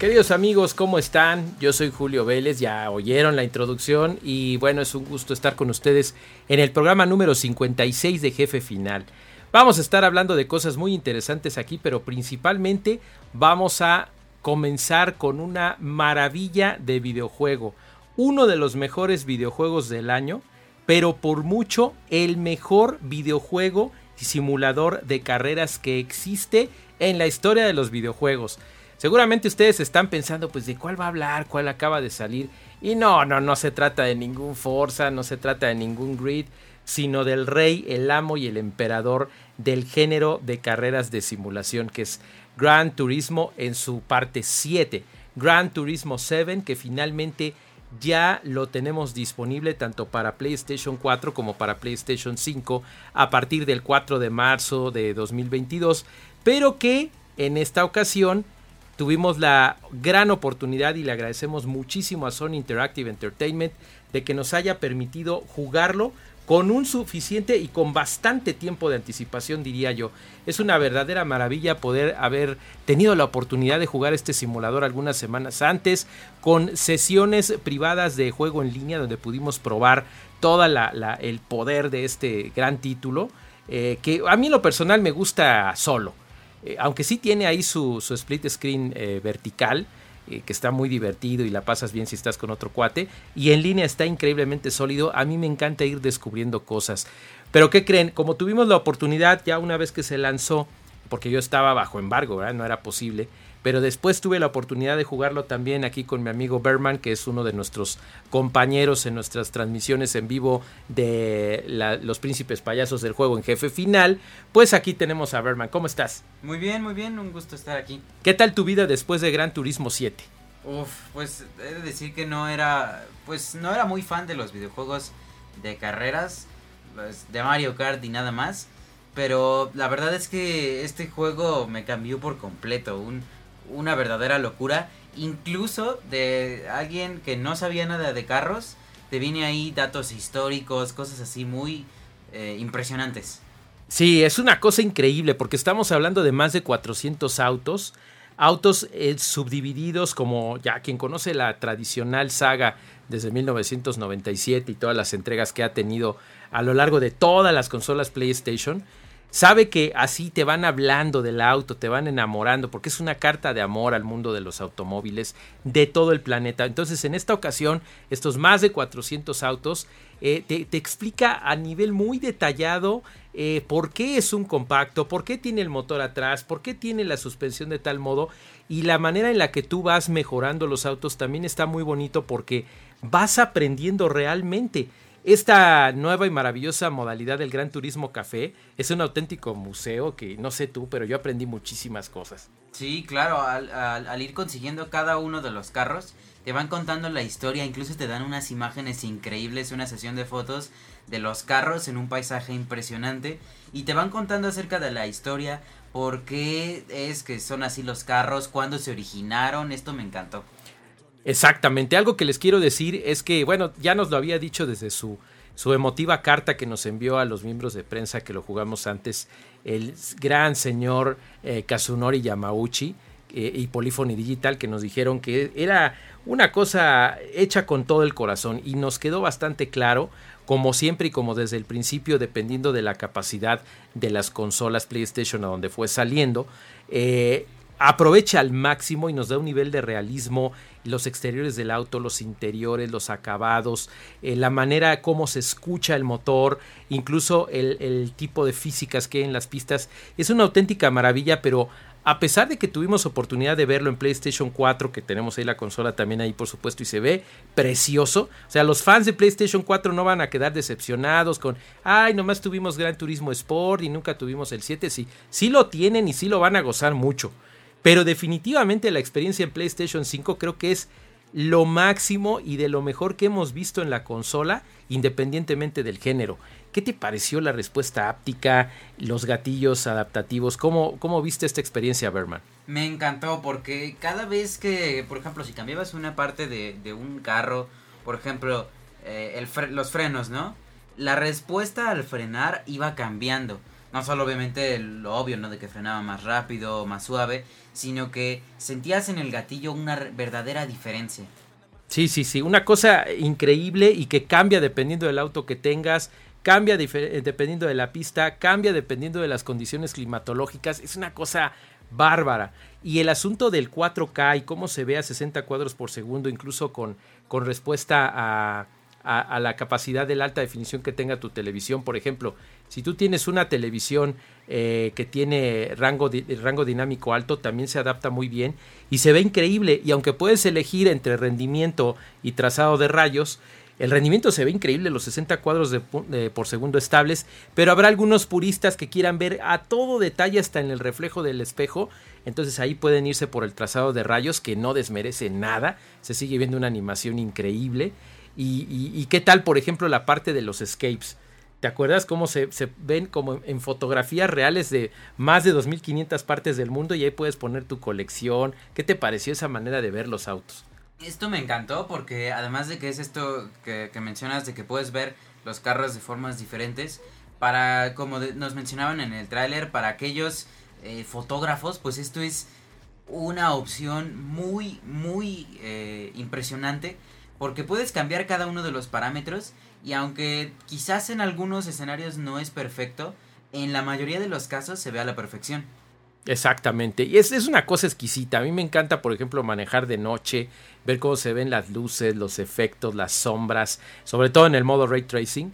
Queridos amigos, ¿cómo están? Yo soy Julio Vélez, ya oyeron la introducción y bueno, es un gusto estar con ustedes en el programa número 56 de Jefe Final. Vamos a estar hablando de cosas muy interesantes aquí, pero principalmente vamos a comenzar con una maravilla de videojuego. Uno de los mejores videojuegos del año, pero por mucho el mejor videojuego y simulador de carreras que existe en la historia de los videojuegos. Seguramente ustedes están pensando, pues, de cuál va a hablar, cuál acaba de salir. Y no, no, no se trata de ningún Forza, no se trata de ningún Grid, sino del rey, el amo y el emperador del género de carreras de simulación, que es Gran Turismo en su parte 7. Gran Turismo 7, que finalmente ya lo tenemos disponible tanto para PlayStation 4 como para PlayStation 5 a partir del 4 de marzo de 2022, pero que en esta ocasión tuvimos la gran oportunidad y le agradecemos muchísimo a Sony Interactive Entertainment de que nos haya permitido jugarlo con un suficiente y con bastante tiempo de anticipación, diría yo. Es una verdadera maravilla poder haber tenido la oportunidad de jugar este simulador algunas semanas antes, con sesiones privadas de juego en línea donde pudimos probar todo el poder de este gran título, eh, que a mí en lo personal me gusta solo. Eh, aunque sí tiene ahí su, split screen eh, vertical, eh, que está muy divertido y la pasas bien si estás con otro cuate, y en línea está increíblemente sólido, a mí me encanta ir descubriendo cosas. Pero ¿qué creen? Como tuvimos la oportunidad ya una vez que se lanzó, porque yo estaba bajo embargo, no era posible, pero después tuve la oportunidad de jugarlo también aquí con mi amigo Berman, que es uno de nuestros compañeros en nuestras transmisiones en vivo de los príncipes payasos del juego en jefe final. Pues aquí tenemos a Berman. ¿Cómo estás? Muy bien, muy bien, un gusto estar aquí. ¿Qué tal tu vida después de Gran Turismo 7? Uf, pues he de decir que no era, pues no era muy fan de los videojuegos de carreras, pues, de Mario Kart y nada más. Pero la verdad es que este juego me cambió por completo. Un, una verdadera locura. Incluso de alguien que no sabía nada de carros, te viene ahí datos históricos, cosas así muy eh, impresionantes. Sí, es una cosa increíble porque estamos hablando de más de 400 autos, autos eh, subdivididos como ya quien conoce la tradicional saga desde 1997 y todas las entregas que ha tenido a lo largo de todas las consolas PlayStation Sabe que así te van hablando del auto, te van enamorando, porque es una carta de amor al mundo de los automóviles de todo el planeta. Entonces, en esta ocasión, estos más de 400 autos eh, te, explica a nivel muy detallado eh, por qué es un compacto, por qué tiene el motor atrás, por qué tiene la suspensión de tal modo y la manera en la que tú vas mejorando los autos también está muy bonito porque vas aprendiendo realmente. Esta nueva y maravillosa modalidad del Gran Turismo Café es un auténtico museo que no sé tú, pero yo aprendí muchísimas cosas. Sí, claro, al, ir consiguiendo cada uno de los carros, te van contando la historia, incluso te dan unas imágenes increíbles, una sesión de fotos de los carros en un paisaje impresionante y te van contando acerca de la historia, por qué es que son así los carros, cuándo se originaron, esto me encantó. Exactamente, algo que les quiero decir es que, bueno, ya nos lo había dicho desde su, su emotiva carta que nos envió a los miembros de prensa que lo jugamos antes, el gran señor eh, Kazunori Yamauchi eh, y Polyphony Digital, que nos dijeron que era una cosa hecha con todo el corazón y nos quedó bastante claro, como siempre y como desde el principio, dependiendo de la capacidad de las consolas PlayStation a donde fue saliendo, eh, aprovecha al máximo y nos da un nivel de realismo, los exteriores del auto, los interiores, los acabados, eh, la manera como se escucha el motor, incluso el, tipo de físicas que hay en las pistas. Es una auténtica maravilla, pero a pesar de que tuvimos oportunidad de verlo en PlayStation 4, que tenemos ahí la consola también ahí por supuesto y se ve precioso, o sea, los fans de PlayStation 4 no van a quedar decepcionados con, ay, nomás tuvimos Gran Turismo Sport y nunca tuvimos el 7, sí, sí lo tienen y sí lo van a gozar mucho. Pero definitivamente la experiencia en PlayStation 5 creo que es lo máximo y de lo mejor que hemos visto en la consola, independientemente del género. ¿Qué te pareció la respuesta áptica, los gatillos adaptativos? ¿Cómo, cómo viste esta experiencia, Berman? Me encantó porque cada vez que, por ejemplo, si cambiabas una parte de, un carro, por ejemplo, eh, los frenos, ¿no? La respuesta al frenar iba cambiando. No solo obviamente lo obvio, ¿no? De que frenaba más rápido, más suave, sino que sentías en el gatillo una verdadera diferencia. Sí, sí, sí, una cosa increíble y que cambia dependiendo del auto que tengas, cambia eh, dependiendo de la pista, cambia dependiendo de las condiciones climatológicas, es una cosa bárbara. Y el asunto del 4K y cómo se ve a 60 cuadros por segundo, incluso con, con respuesta a, a, la capacidad de la alta definición que tenga tu televisión. Por ejemplo, si tú tienes una televisión eh, que tiene rango, rango dinámico alto, también se adapta muy bien y se ve increíble. Y aunque puedes elegir entre rendimiento y trazado de rayos, el rendimiento se ve increíble, los 60 cuadros de, por segundo estables, pero habrá algunos puristas que quieran ver a todo detalle hasta en el reflejo del espejo. Entonces ahí pueden irse por el trazado de rayos que no desmerece nada. Se sigue viendo una animación increíble. Y, qué tal, por ejemplo, la parte de los escapes. ¿Te acuerdas cómo se, ven como en fotografías reales de más de 2.500 partes del mundo y ahí puedes poner tu colección? ¿Qué te pareció esa manera de ver los autos? Esto me encantó porque además de que es esto que, mencionas de que puedes ver los carros de formas diferentes, para como nos mencionaban en el tráiler, para aquellos eh, fotógrafos, pues esto es una opción muy, muy eh, impresionante porque puedes cambiar cada uno de los parámetros y aunque quizás en algunos escenarios no es perfecto, en la mayoría de los casos se ve a la perfección. Exactamente, y es, es, una cosa exquisita. A mí me encanta, por ejemplo, manejar de noche, ver cómo se ven las luces, los efectos, las sombras, sobre todo en el modo ray tracing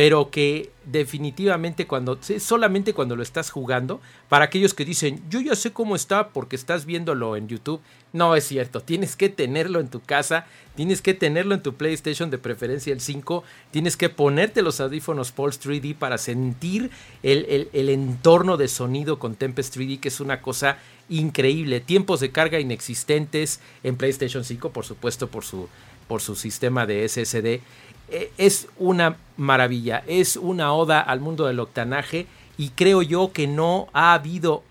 pero que definitivamente cuando solamente cuando lo estás jugando para aquellos que dicen yo ya sé cómo está porque estás viéndolo en YouTube no es cierto tienes que tenerlo en tu casa tienes que tenerlo en tu PlayStation de preferencia el 5 tienes que ponerte los audífonos Pulse 3D para sentir el, el entorno de sonido con Tempest 3D que es una cosa increíble. Tiempos de carga inexistentes en PlayStation 5 por supuesto por su por su sistema de SSD es una maravilla, es una oda al mundo del octanaje y creo yo que no ha habido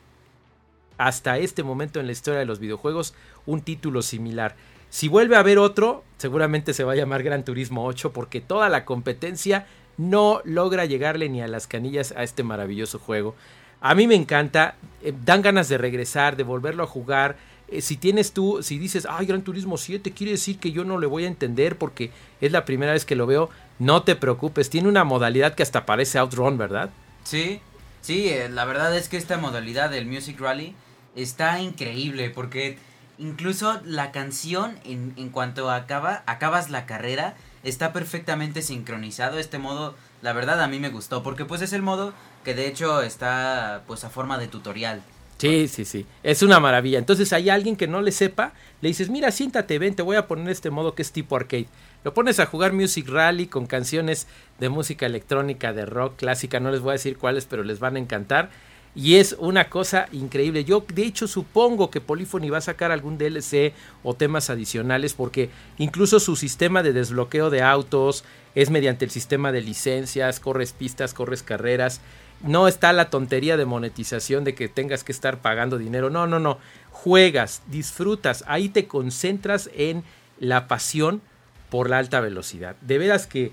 hasta este momento en la historia de los videojuegos un título similar. Si vuelve a haber otro, seguramente se va a llamar Gran Turismo 8 porque toda la competencia no logra llegarle ni a las canillas a este maravilloso juego. A mí me encanta, eh, dan ganas de regresar, de volverlo a jugar. Eh, si tienes tú, si dices, ay, Gran Turismo 7, quiere decir que yo no le voy a entender porque es la primera vez que lo veo, no te preocupes, tiene una modalidad que hasta parece Outrun, ¿verdad? Sí, sí, eh, la verdad es que esta modalidad del Music Rally está increíble porque incluso la canción en, en cuanto acaba, acabas la carrera, está perfectamente sincronizado. Este modo, la verdad a mí me gustó porque pues es el modo que de hecho está pues a forma de tutorial. Sí, sí, sí. Es una maravilla. Entonces hay alguien que no le sepa, le dices, mira, siéntate, ven, te voy a poner este modo que es tipo arcade. Lo pones a jugar Music Rally con canciones de música electrónica, de rock clásica, no les voy a decir cuáles, pero les van a encantar. Y es una cosa increíble. Yo de hecho supongo que Polyphony va a sacar algún DLC o temas adicionales porque incluso su sistema de desbloqueo de autos es mediante el sistema de licencias, corres pistas, corres carreras no está la tontería de monetización de que tengas que estar pagando dinero. No, no, no. Juegas, disfrutas, ahí te concentras en la pasión por la alta velocidad. De veras que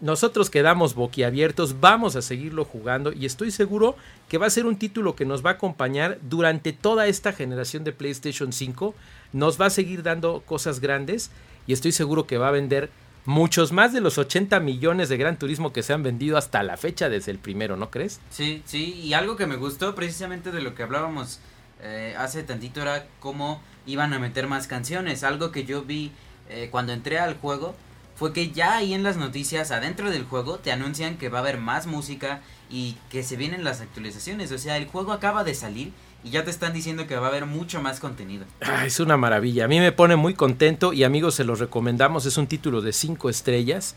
nosotros quedamos boquiabiertos, vamos a seguirlo jugando y estoy seguro que va a ser un título que nos va a acompañar durante toda esta generación de PlayStation 5. Nos va a seguir dando cosas grandes y estoy seguro que va a vender muchos más de los 80 millones de Gran Turismo que se han vendido hasta la fecha desde el primero, ¿no crees? Sí, sí, y algo que me gustó precisamente de lo que hablábamos eh, hace tantito era cómo iban a meter más canciones. Algo que yo vi eh, cuando entré al juego fue que ya ahí en las noticias, adentro del juego, te anuncian que va a haber más música y que se vienen las actualizaciones. O sea, el juego acaba de salir y ya te están diciendo que va a haber mucho más contenido. Ah, es una maravilla. A mí me pone muy contento y amigos se los recomendamos. Es un título de 5 estrellas.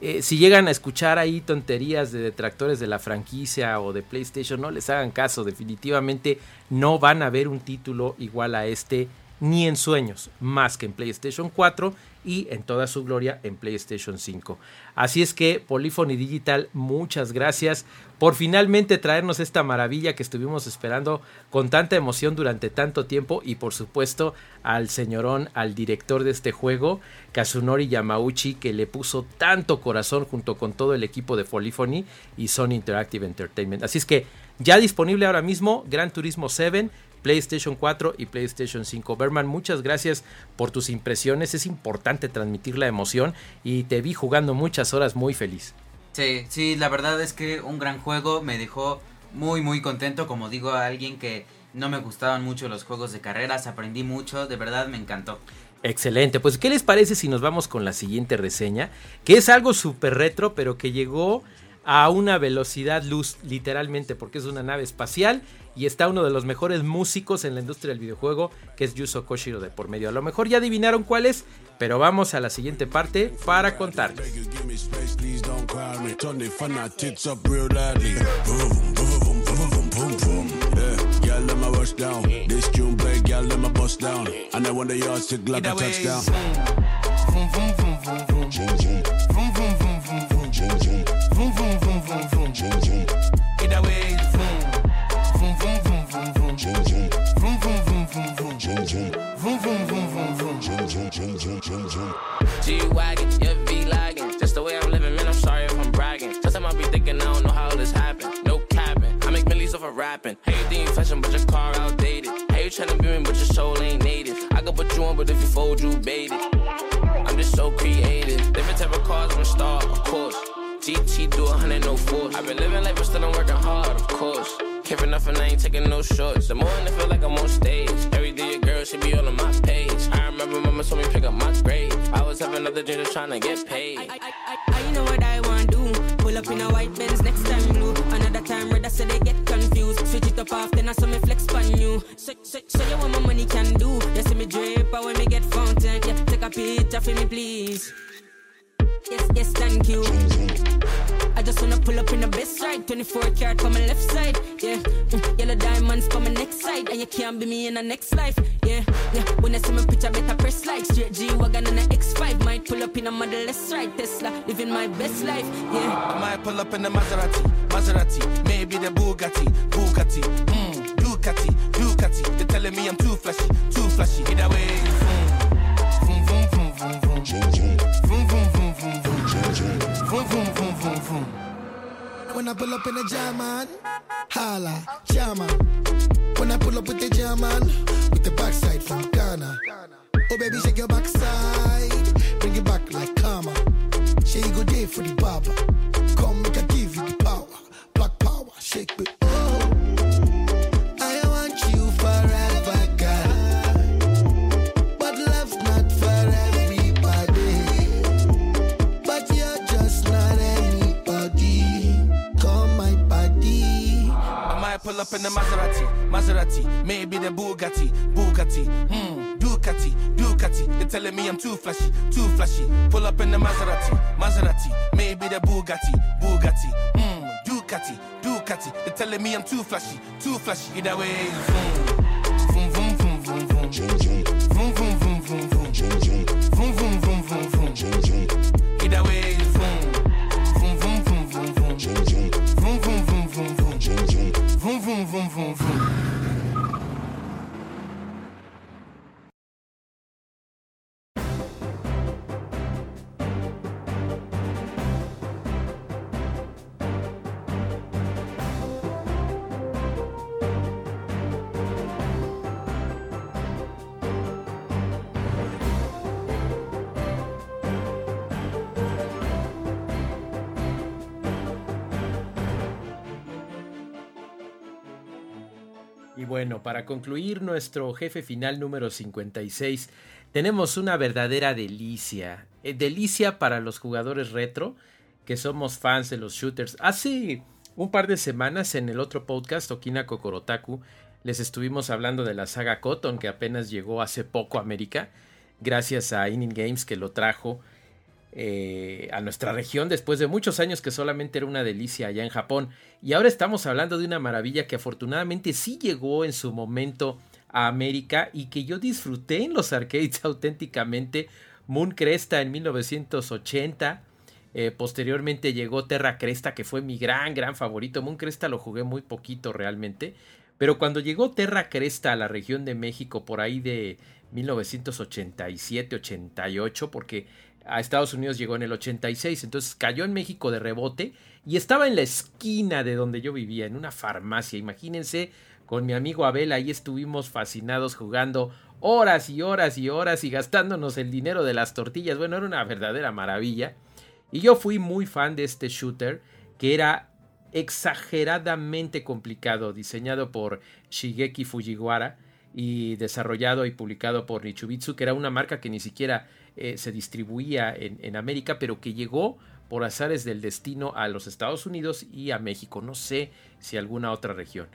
Eh, si llegan a escuchar ahí tonterías de detractores de la franquicia o de PlayStation, no les hagan caso. Definitivamente no van a ver un título igual a este ni en sueños, más que en PlayStation 4 y en toda su gloria en PlayStation 5. Así es que Polyphony Digital, muchas gracias por finalmente traernos esta maravilla que estuvimos esperando con tanta emoción durante tanto tiempo y por supuesto al señorón, al director de este juego, Kazunori Yamauchi, que le puso tanto corazón junto con todo el equipo de Polyphony y Sony Interactive Entertainment. Así es que ya disponible ahora mismo Gran Turismo 7 PlayStation 4 y PlayStation 5. Berman, muchas gracias por tus impresiones. Es importante transmitir la emoción y te vi jugando muchas horas muy feliz. Sí, sí, la verdad es que un gran juego me dejó muy muy contento, como digo a alguien que no me gustaban mucho los juegos de carreras, aprendí mucho, de verdad me encantó. Excelente, pues ¿qué les parece si nos vamos con la siguiente reseña? Que es algo súper retro, pero que llegó a una velocidad luz, literalmente, porque es una nave espacial y está uno de los mejores músicos en la industria del videojuego, que es Yuzo Koshiro de por medio. A lo mejor ya adivinaron cuál es, pero vamos a la siguiente parte para contarles. Tryna be me, but your soul ain't native. I could put you on, but if you fold, you bait it. I'm just so creative. Different type of cars, I'm a star, of course. GT do a hundred, no force. I've been living life, but still I'm working hard, of course. Care nothing, I ain't taking no shorts. The morning I feel like I'm on stage. Every day a girl should be all on my page. I remember mama told me pick up my grade. I was having other dreams of trying to get paid. I, I, I, I know what I want. Pull up in a white Benz next time blue. Another time red, I say they get confused. Switch it up off, then I saw me flex on you. So, so, so you want my money can do. You see me drip, I when me get fountain. Yeah, take a picture for me, please. Yes, yes, thank you. I just wanna pull up in the best ride. 24 karat for my left side. Yeah, mm, yellow diamonds for my next side. And you can't be me in the next life. Yeah, yeah. When I see my picture, better press like straight G Wagon and the X5. Might pull up in a Model S ride. Tesla, living my best life. Yeah. I might pull up in the Maserati, Maserati, maybe the Bugatti, Bugatti, mm, Ducati, Ducati. They're telling me I'm too flashy, too flashy. Either way, vroom, When I pull up in a German, holla, German. When I pull up with the German, with the backside from Ghana. Oh baby, shake your backside, bring it back like karma. Shake you go day for the barber. Come, make I give you the power, black power, shake it. Pull up in the Maserati, Maserati, maybe the Bugatti, Bugatti, hmm, Ducati, Ducati. They're telling me I'm too flashy, too flashy. Pull up in the Maserati, Maserati, maybe the Bugatti, Bugatti, hmm, Ducati, Ducati. They're telling me I'm too flashy, too flashy. Either way, vroom, para concluir nuestro jefe final número 56, tenemos una verdadera delicia. Eh, delicia para los jugadores retro, que somos fans de los shooters. Hace un par de semanas en el otro podcast, Okina Kokorotaku, les estuvimos hablando de la saga Cotton, que apenas llegó hace poco a América, gracias a Inning Games que lo trajo eh, a nuestra región después de muchos años que solamente era una delicia allá en Japón. Y ahora estamos hablando de una maravilla que afortunadamente sí llegó en su momento a América y que yo disfruté en los arcades auténticamente. Moon Cresta en 1980. Eh, posteriormente llegó Terra Cresta, que fue mi gran, gran favorito. Moon Cresta lo jugué muy poquito realmente. Pero cuando llegó Terra Cresta a la región de México por ahí de 1987-88, porque a Estados Unidos llegó en el 86, entonces cayó en México de rebote y estaba en la esquina de donde yo vivía, en una farmacia. Imagínense, con mi amigo Abel ahí estuvimos fascinados jugando horas y horas y horas y gastándonos el dinero de las tortillas. Bueno, era una verdadera maravilla. Y yo fui muy fan de este shooter que era exageradamente complicado, diseñado por Shigeki Fujiwara y desarrollado y publicado por Nichibitsu, que era una marca que ni siquiera eh, se distribuía en, en, América, pero que llegó por azares del destino a los Estados Unidos y a México, no sé si alguna otra región.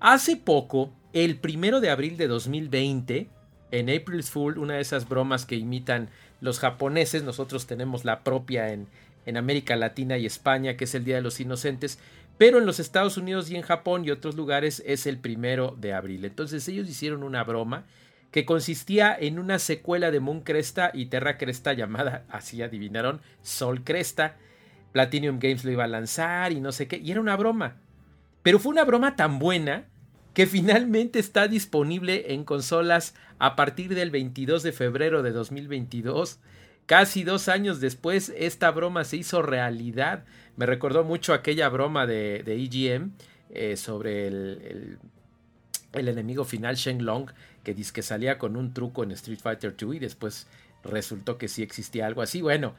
Hace poco, el primero de abril de 2020, en April's Fool, una de esas bromas que imitan los japoneses, nosotros tenemos la propia en, en América Latina y España, que es el Día de los Inocentes, pero en los Estados Unidos y en Japón y otros lugares es el primero de abril. Entonces ellos hicieron una broma que consistía en una secuela de Moon Cresta y Terra Cresta llamada, así adivinaron, Sol Cresta. Platinum Games lo iba a lanzar y no sé qué, y era una broma. Pero fue una broma tan buena que finalmente está disponible en consolas a partir del 22 de febrero de 2022. Casi dos años después, esta broma se hizo realidad. Me recordó mucho aquella broma de, de EGM eh, sobre el, el, el, enemigo final Shen Long, que dice que salía con un truco en Street Fighter 2 y después resultó que sí existía algo así. Bueno,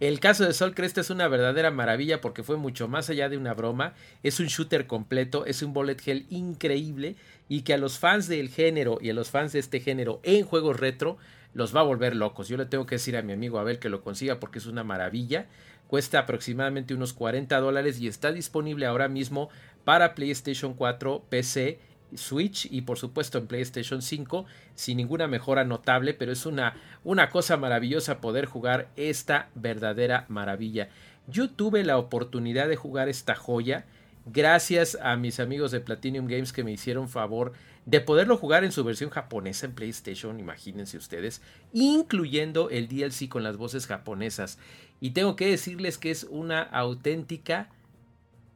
el caso de Sol Cresta es una verdadera maravilla porque fue mucho más allá de una broma. Es un shooter completo, es un bullet hell increíble y que a los fans del género y a los fans de este género en juegos retro los va a volver locos. Yo le tengo que decir a mi amigo Abel que lo consiga porque es una maravilla. Cuesta aproximadamente unos 40 dólares y está disponible ahora mismo para PlayStation 4, PC, Switch y por supuesto en PlayStation 5 sin ninguna mejora notable, pero es una, una cosa maravillosa poder jugar esta verdadera maravilla. Yo tuve la oportunidad de jugar esta joya gracias a mis amigos de Platinum Games que me hicieron favor de poderlo jugar en su versión japonesa en PlayStation, imagínense ustedes, incluyendo el DLC con las voces japonesas. Y tengo que decirles que es una auténtica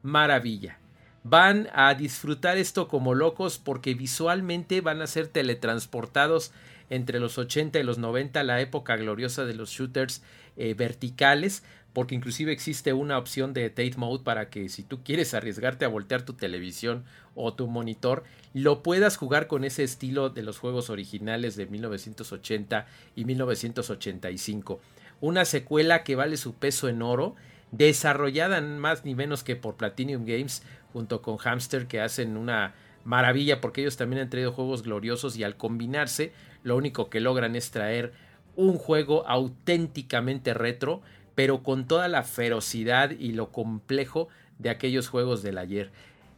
maravilla. Van a disfrutar esto como locos porque visualmente van a ser teletransportados entre los 80 y los 90, la época gloriosa de los shooters eh, verticales, porque inclusive existe una opción de Tate Mode para que si tú quieres arriesgarte a voltear tu televisión o tu monitor, lo puedas jugar con ese estilo de los juegos originales de 1980 y 1985. Una secuela que vale su peso en oro, desarrollada más ni menos que por Platinum Games junto con Hamster que hacen una maravilla porque ellos también han traído juegos gloriosos y al combinarse lo único que logran es traer un juego auténticamente retro pero con toda la ferocidad y lo complejo de aquellos juegos del ayer.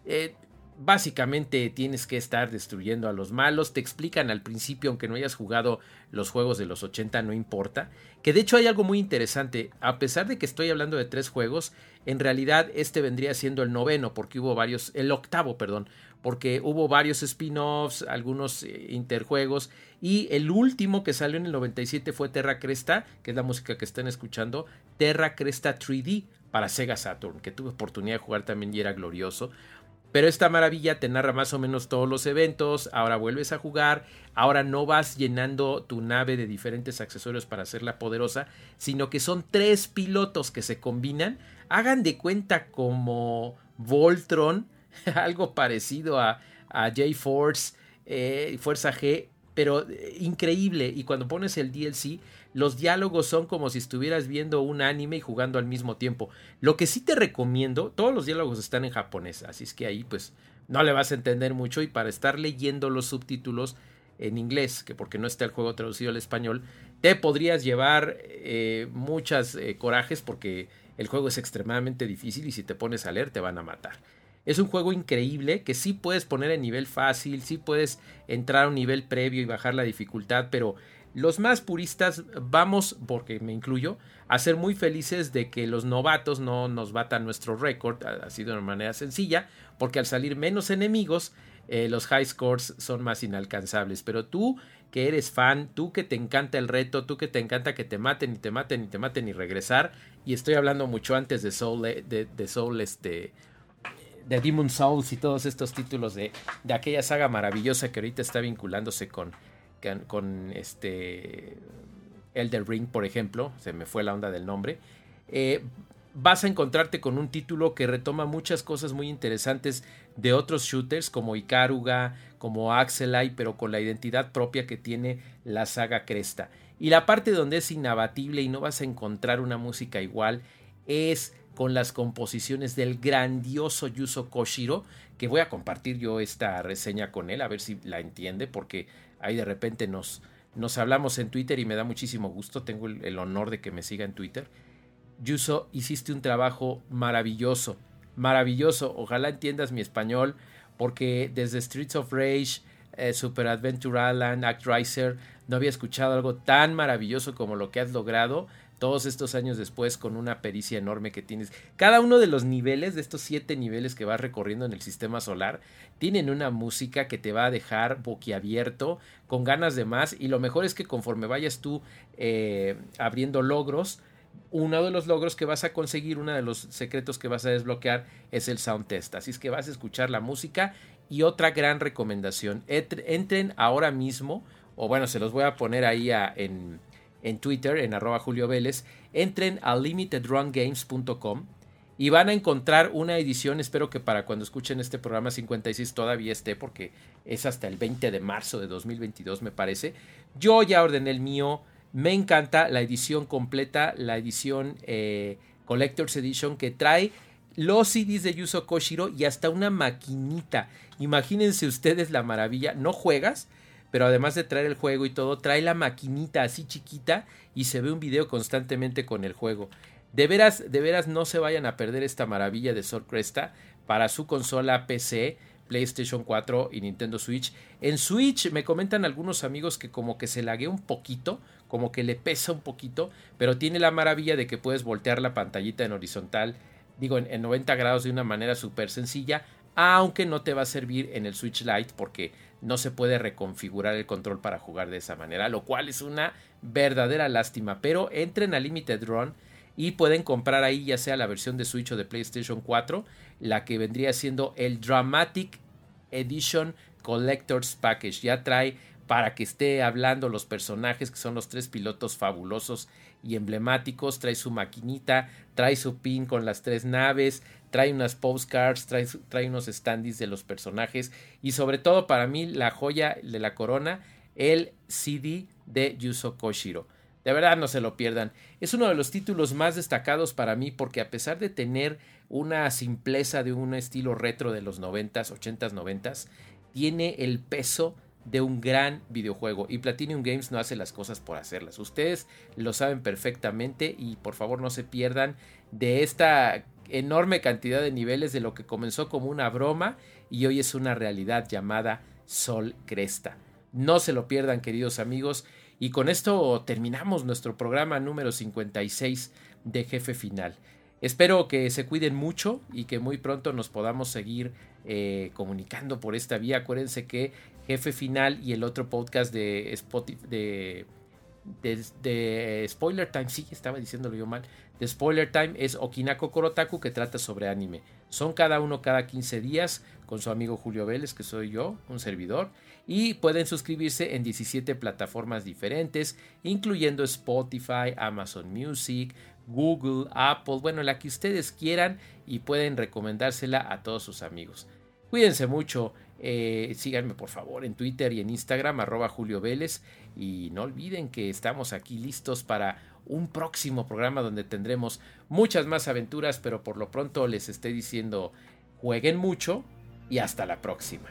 Eh, básicamente tienes que estar destruyendo a los malos. Te explican al principio, aunque no hayas jugado los juegos de los 80, no importa. Que de hecho hay algo muy interesante. A pesar de que estoy hablando de tres juegos, en realidad este vendría siendo el noveno, porque hubo varios, el octavo, perdón, porque hubo varios spin-offs, algunos eh, interjuegos, y el último que salió en el 97 fue Terra Cresta, que es la música que están escuchando, Terra Cresta 3D para Sega Saturn, que tuve oportunidad de jugar también y era glorioso. Pero esta maravilla te narra más o menos todos los eventos, ahora vuelves a jugar, ahora no vas llenando tu nave de diferentes accesorios para hacerla poderosa, sino que son tres pilotos que se combinan, hagan de cuenta como Voltron, algo parecido a, a J-Force, eh, Fuerza G, pero eh, increíble. Y cuando pones el DLC, Los diálogos son como si estuvieras viendo un anime y jugando al mismo tiempo. Lo que sí te recomiendo, todos los diálogos están en japonés, así es que ahí pues no le vas a entender mucho y para estar leyendo los subtítulos en inglés, que porque no está el juego traducido al español, te podrías llevar eh, muchas eh, corajes porque el juego es extremadamente difícil y si te pones a leer te van a matar. Es un juego increíble que sí puedes poner en nivel fácil, sí puedes entrar a un nivel previo y bajar la dificultad, pero los más puristas vamos, porque me incluyo, a ser muy felices de que los novatos no nos batan nuestro récord, así de una manera sencilla, porque al salir menos enemigos, eh, los high scores son más inalcanzables. Pero tú que eres fan, tú que te encanta el reto, tú que te encanta que te maten y te maten y te maten y regresar, y estoy hablando mucho antes de Soul, eh, de, este, de Demon Souls y todos estos títulos de, de, aquella saga maravillosa que ahorita está vinculándose con, con, con, este Elder Ring, por ejemplo, se me fue la onda del nombre. Eh, vas a encontrarte con un título que retoma muchas cosas muy interesantes de otros shooters como Ikaruga, como Axelai, pero con la identidad propia que tiene la saga Cresta. Y la parte donde es inabatible y no vas a encontrar una música igual es con las composiciones del grandioso Yuzo Koshiro, que voy a compartir yo esta reseña con él, a ver si la entiende, porque ahí de repente nos, nos hablamos en Twitter y me da muchísimo gusto, tengo el, el honor de que me siga en Twitter. Yuso, hiciste un trabajo maravilloso, maravilloso, ojalá entiendas mi español, porque desde Streets of Rage, eh, Super Adventure Island, Actraiser, no había escuchado algo tan maravilloso como lo que has logrado todos estos años después con una pericia enorme que tienes. Cada uno de los niveles, de estos siete niveles que vas recorriendo en el sistema solar, tienen una música que te va a dejar boquiabierto, con ganas de más, y lo mejor es que conforme vayas tú eh, abriendo logros, uno de los logros que vas a conseguir, uno de los secretos que vas a desbloquear es el sound test. Así es que vas a escuchar la música y otra gran recomendación, entren ahora mismo, o bueno, se los voy a poner ahí en, en Twitter, en arroba Julio Vélez, entren a limitedrungames.com y van a encontrar una edición, espero que para cuando escuchen este programa 56 todavía esté, porque es hasta el 20 de marzo de 2022 me parece. Yo ya ordené el mío, me encanta la edición completa, la edición eh, Collector's Edition que trae los CDs de Yuzo Koshiro y hasta una maquinita. Imagínense ustedes la maravilla, no juegas, pero además de traer el juego y todo, trae la maquinita así chiquita y se ve un video constantemente con el juego. De veras, de veras no se vayan a perder esta maravilla de Sword Cresta para su consola PC, PlayStation 4 y Nintendo Switch. En Switch me comentan algunos amigos que como que se laguea un poquito, como que le pesa un poquito, pero tiene la maravilla de que puedes voltear la pantallita en horizontal, digo en, en 90 grados de una manera súper sencilla, aunque no te va a servir en el Switch Lite porque no se puede reconfigurar el control para jugar de esa manera, lo cual es una verdadera lástima. Pero entren a Limited Run y pueden comprar ahí ya sea la versión de Switch o de PlayStation 4, la que vendría siendo el Dramatic Edition Collector's Package. Ya trae para que esté hablando los personajes que son los tres pilotos fabulosos y emblemáticos, trae su maquinita, trae su pin con las tres naves, trae unas postcards, trae, trae unos standees de los personajes y sobre todo para mí la joya de la corona, el CD de Yuzo Koshiro. De verdad no se lo pierdan. Es uno de los títulos más destacados para mí porque a pesar de tener una simpleza de un estilo retro de los 90s, 80s, 90s, tiene el peso de un gran videojuego y Platinum Games no hace las cosas por hacerlas. Ustedes lo saben perfectamente y por favor no se pierdan de esta enorme cantidad de niveles de lo que comenzó como una broma y hoy es una realidad llamada Sol Cresta. No se lo pierdan queridos amigos y con esto terminamos nuestro programa número 56 de Jefe Final. Espero que se cuiden mucho y que muy pronto nos podamos seguir eh, comunicando por esta vía. Acuérdense que Jefe Final y el otro podcast de Spotify, de, de, Spoiler Time, sí, estaba diciéndolo yo mal, de Spoiler Time es Okinako Korotaku que trata sobre anime. Son cada uno cada 15 días con su amigo Julio Vélez, que soy yo, un servidor, y pueden suscribirse en 17 plataformas diferentes, incluyendo Spotify, Amazon Music, Google, Apple, bueno, la que ustedes quieran y pueden recomendársela a todos sus amigos. Cuídense mucho. Eh, síganme por favor en Twitter y en Instagram, arroba Julio Vélez. Y no olviden que estamos aquí listos para un próximo programa donde tendremos muchas más aventuras, pero por lo pronto les estoy diciendo, jueguen mucho y hasta la próxima.